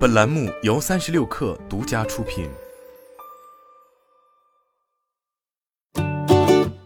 本栏目由三十六氪独家出品。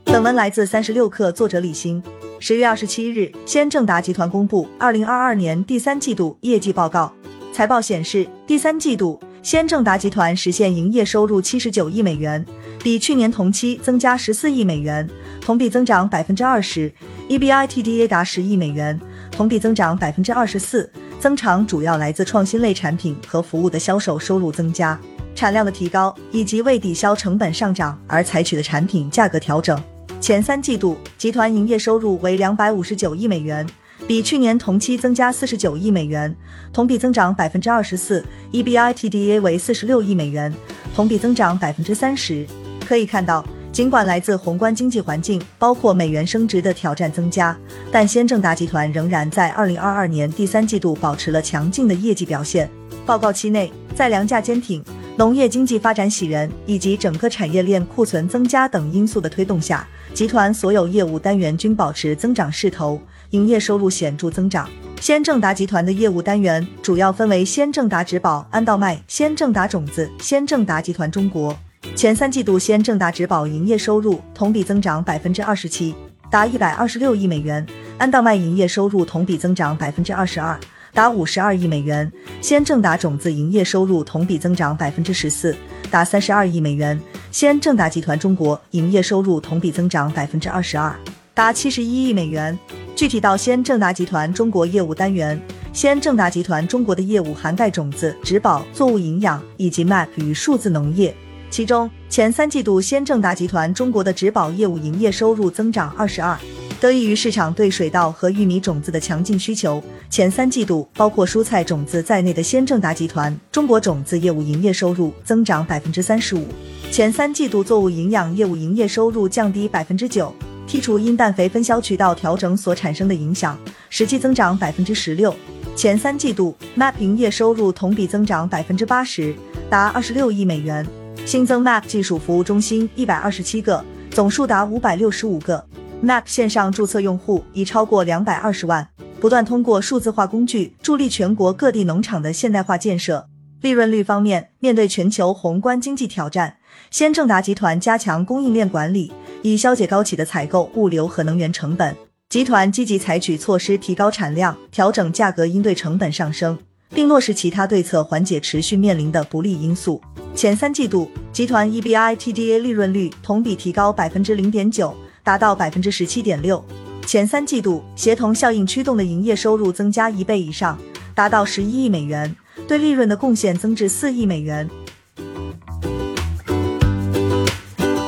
本文来自三十六氪，作者李欣。十月二十七日，先正达集团公布二零二二年第三季度业绩报告。财报显示，第三季度先正达集团实现营业收入七十九亿美元，比去年同期增加十四亿美元，同比增长百分之二十；EBITDA 达十亿美元，同比增长百分之二十四。增长主要来自创新类产品和服务的销售收入增加、产量的提高，以及为抵消成本上涨而采取的产品价格调整。前三季度，集团营业收入为两百五十九亿美元，比去年同期增加四十九亿美元，同比增长百分之二十四；EBITDA 为四十六亿美元，同比增长百分之三十。可以看到。尽管来自宏观经济环境，包括美元升值的挑战增加，但先正达集团仍然在二零二二年第三季度保持了强劲的业绩表现。报告期内，在粮价坚挺、农业经济发展喜人以及整个产业链库存增加等因素的推动下，集团所有业务单元均保持增长势头，营业收入显著增长。先正达集团的业务单元主要分为先正达植保、安道麦、先正达种子、先正达集团中国。前三季度，先正达植保营业收入同比增长百分之二十七，达一百二十六亿美元；安道麦营业收入同比增长百分之二十二，达五十二亿美元；先正达种子营业收入同比增长百分之十四，达三十二亿美元；先正达集团中国营业收入同比增长百分之二十二，达七十一亿美元。具体到先正达集团中国业务单元，先正达集团中国的业务涵盖种子、植保、作物营养以及 MAP 与数字农业。其中前三季度，先正达集团中国的植保业务营业收入增长二十二，得益于市场对水稻和玉米种子的强劲需求。前三季度，包括蔬菜种子在内的先正达集团中国种子业务营业收入增长百分之三十五。前三季度作物营养业务营业收入降低百分之九，剔除因氮肥分销渠道调整所产生的影响，实际增长百分之十六。前三季度，MAP 营业收入同比增长百分之八十，达二十六亿美元。新增 MAP 技术服务中心一百二十七个，总数达五百六十五个。MAP 线上注册用户已超过两百二十万，不断通过数字化工具助力全国各地农场的现代化建设。利润率方面，面对全球宏观经济挑战，先正达集团加强供应链管理，以消解高企的采购、物流和能源成本。集团积极采取措施提高产量，调整价格，应对成本上升。并落实其他对策，缓解持续面临的不利因素。前三季度，集团 EBITDA 利润率同比提高百分之零点九，达到百分之十七点六。前三季度，协同效应驱动的营业收入增加一倍以上，达到十一亿美元，对利润的贡献增至四亿美元。